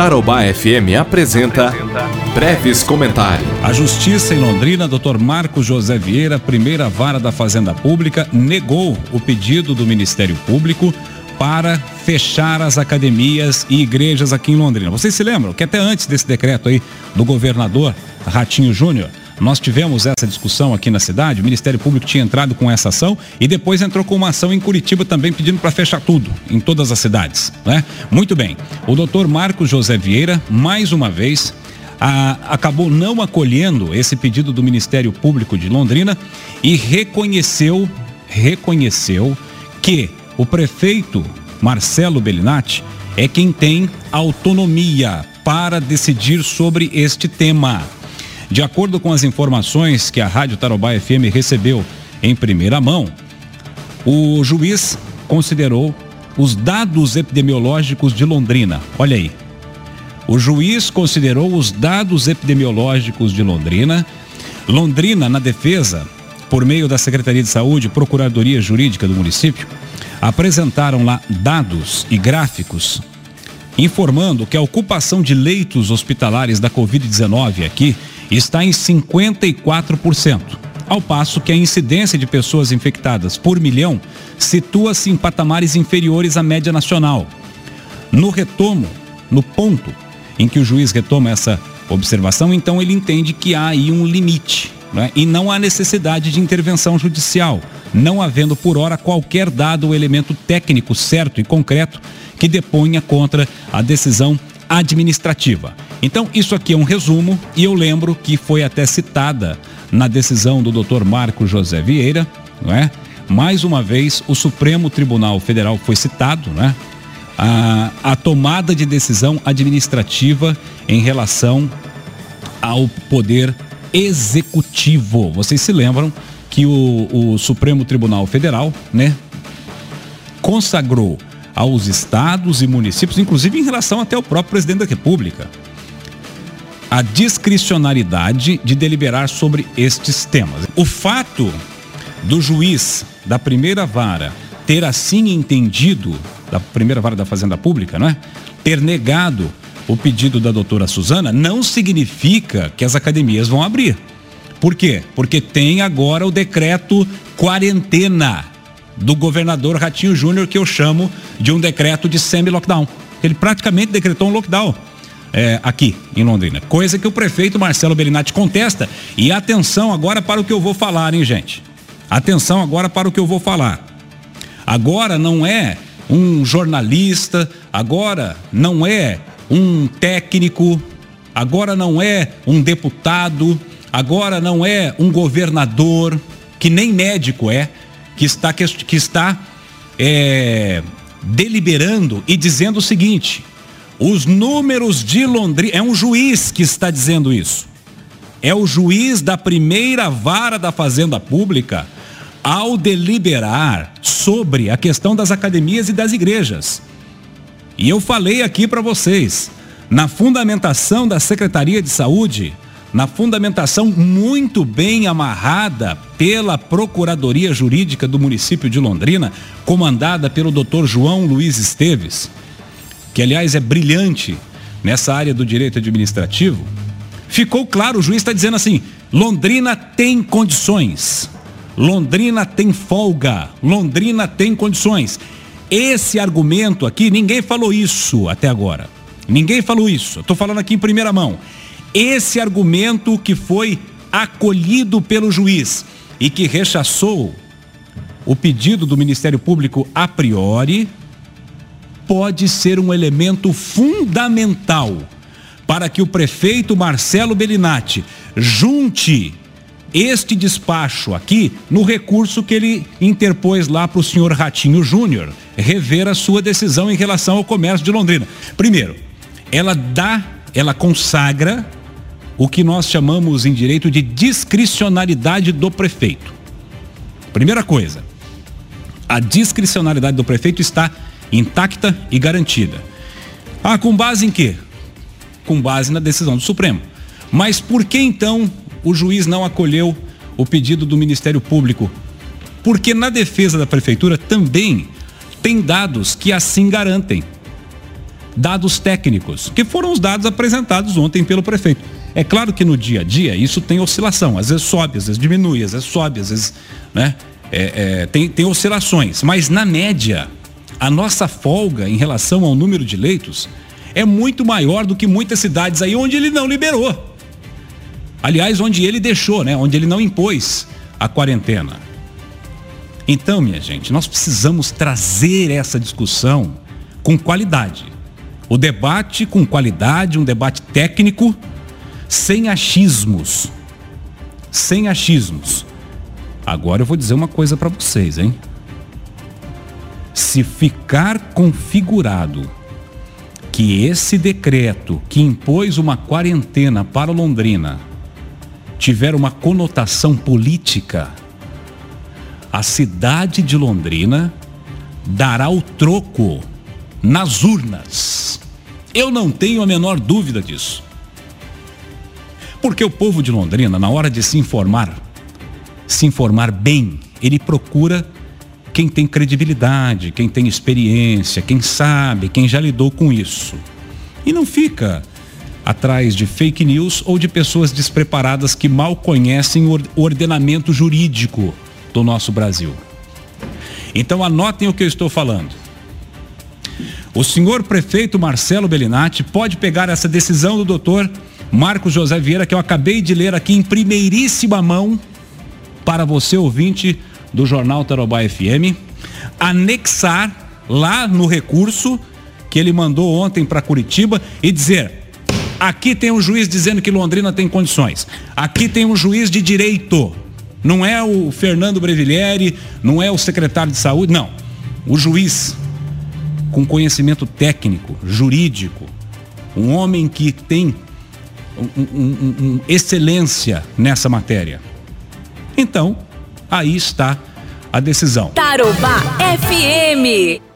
Tarobá FM apresenta Breves Comentários. A Justiça em Londrina, Dr. Marcos José Vieira, primeira vara da Fazenda Pública, negou o pedido do Ministério Público para fechar as academias e igrejas aqui em Londrina. Vocês se lembram que até antes desse decreto aí do governador Ratinho Júnior, nós tivemos essa discussão aqui na cidade, o Ministério Público tinha entrado com essa ação e depois entrou com uma ação em Curitiba também pedindo para fechar tudo, em todas as cidades. Né? Muito bem. O doutor Marcos José Vieira, mais uma vez, a, acabou não acolhendo esse pedido do Ministério Público de Londrina e reconheceu, reconheceu que o prefeito Marcelo Bellinati é quem tem autonomia para decidir sobre este tema. De acordo com as informações que a Rádio Tarobá FM recebeu em primeira mão, o juiz considerou os dados epidemiológicos de Londrina. Olha aí. O juiz considerou os dados epidemiológicos de Londrina. Londrina, na defesa, por meio da Secretaria de Saúde e Procuradoria Jurídica do município, apresentaram lá dados e gráficos informando que a ocupação de leitos hospitalares da Covid-19 aqui está em 54%, ao passo que a incidência de pessoas infectadas por milhão situa-se em patamares inferiores à média nacional. No retomo, no ponto em que o juiz retoma essa observação, então ele entende que há aí um limite né? e não há necessidade de intervenção judicial, não havendo por hora qualquer dado ou elemento técnico certo e concreto que deponha contra a decisão administrativa. Então, isso aqui é um resumo e eu lembro que foi até citada na decisão do Dr. Marco José Vieira, não é? Mais uma vez, o Supremo Tribunal Federal foi citado, né? A, a tomada de decisão administrativa em relação ao poder executivo. Vocês se lembram que o, o Supremo Tribunal Federal, né, consagrou aos estados e municípios, inclusive em relação até ao próprio presidente da República, a discricionariedade de deliberar sobre estes temas. O fato do juiz da primeira vara ter assim entendido, da primeira vara da Fazenda Pública, não é? Ter negado o pedido da doutora Suzana, não significa que as academias vão abrir. Por quê? Porque tem agora o decreto quarentena do governador Ratinho Júnior, que eu chamo de um decreto de semi-lockdown. Ele praticamente decretou um lockdown é, aqui em Londrina. Coisa que o prefeito Marcelo Bellinati contesta. E atenção agora para o que eu vou falar, hein, gente? Atenção agora para o que eu vou falar. Agora não é um jornalista, agora não é um técnico, agora não é um deputado, agora não é um governador, que nem médico é, que está, que está é, deliberando e dizendo o seguinte: os números de Londrina. É um juiz que está dizendo isso. É o juiz da primeira vara da Fazenda Pública ao deliberar sobre a questão das academias e das igrejas. E eu falei aqui para vocês, na fundamentação da Secretaria de Saúde, na fundamentação muito bem amarrada pela Procuradoria Jurídica do município de Londrina, comandada pelo Dr. João Luiz Esteves, que aliás é brilhante nessa área do direito administrativo, ficou claro, o juiz está dizendo assim: Londrina tem condições, Londrina tem folga, Londrina tem condições. Esse argumento aqui, ninguém falou isso até agora. Ninguém falou isso. Estou falando aqui em primeira mão. Esse argumento que foi acolhido pelo juiz e que rechaçou o pedido do Ministério Público a priori, pode ser um elemento fundamental para que o prefeito Marcelo Bellinati junte este despacho aqui no recurso que ele interpôs lá para o senhor Ratinho Júnior rever a sua decisão em relação ao comércio de Londrina. Primeiro, ela dá, ela consagra o que nós chamamos em direito de discricionalidade do prefeito. Primeira coisa, a discricionalidade do prefeito está intacta e garantida. Ah, com base em quê? Com base na decisão do Supremo. Mas por que então o juiz não acolheu o pedido do Ministério Público? Porque na defesa da prefeitura também tem dados que assim garantem. dados técnicos, que foram os dados apresentados ontem pelo prefeito. É claro que no dia a dia isso tem oscilação, às vezes sobe, às vezes diminui, às vezes sobe, às vezes, né? É, é, tem, tem oscilações, mas na média, a nossa folga em relação ao número de leitos é muito maior do que muitas cidades aí onde ele não liberou. Aliás, onde ele deixou, né? Onde ele não impôs a quarentena. Então, minha gente, nós precisamos trazer essa discussão com qualidade. O debate com qualidade, um debate técnico, sem achismos. Sem achismos. Agora eu vou dizer uma coisa para vocês, hein? Se ficar configurado que esse decreto que impôs uma quarentena para Londrina tiver uma conotação política, a cidade de Londrina dará o troco nas urnas. Eu não tenho a menor dúvida disso. Porque o povo de Londrina, na hora de se informar, se informar bem, ele procura quem tem credibilidade, quem tem experiência, quem sabe, quem já lidou com isso. E não fica atrás de fake news ou de pessoas despreparadas que mal conhecem o ordenamento jurídico do nosso Brasil. Então anotem o que eu estou falando. O senhor prefeito Marcelo Bellinati pode pegar essa decisão do doutor Marcos José Vieira, que eu acabei de ler aqui em primeiríssima mão, para você, ouvinte do Jornal Tarobá FM, anexar lá no recurso que ele mandou ontem para Curitiba e dizer: aqui tem um juiz dizendo que Londrina tem condições, aqui tem um juiz de direito, não é o Fernando Brevilieri, não é o secretário de saúde, não. O juiz com conhecimento técnico, jurídico, um homem que tem um, um, um, excelência nessa matéria. Então, aí está a decisão. Tarobá FM.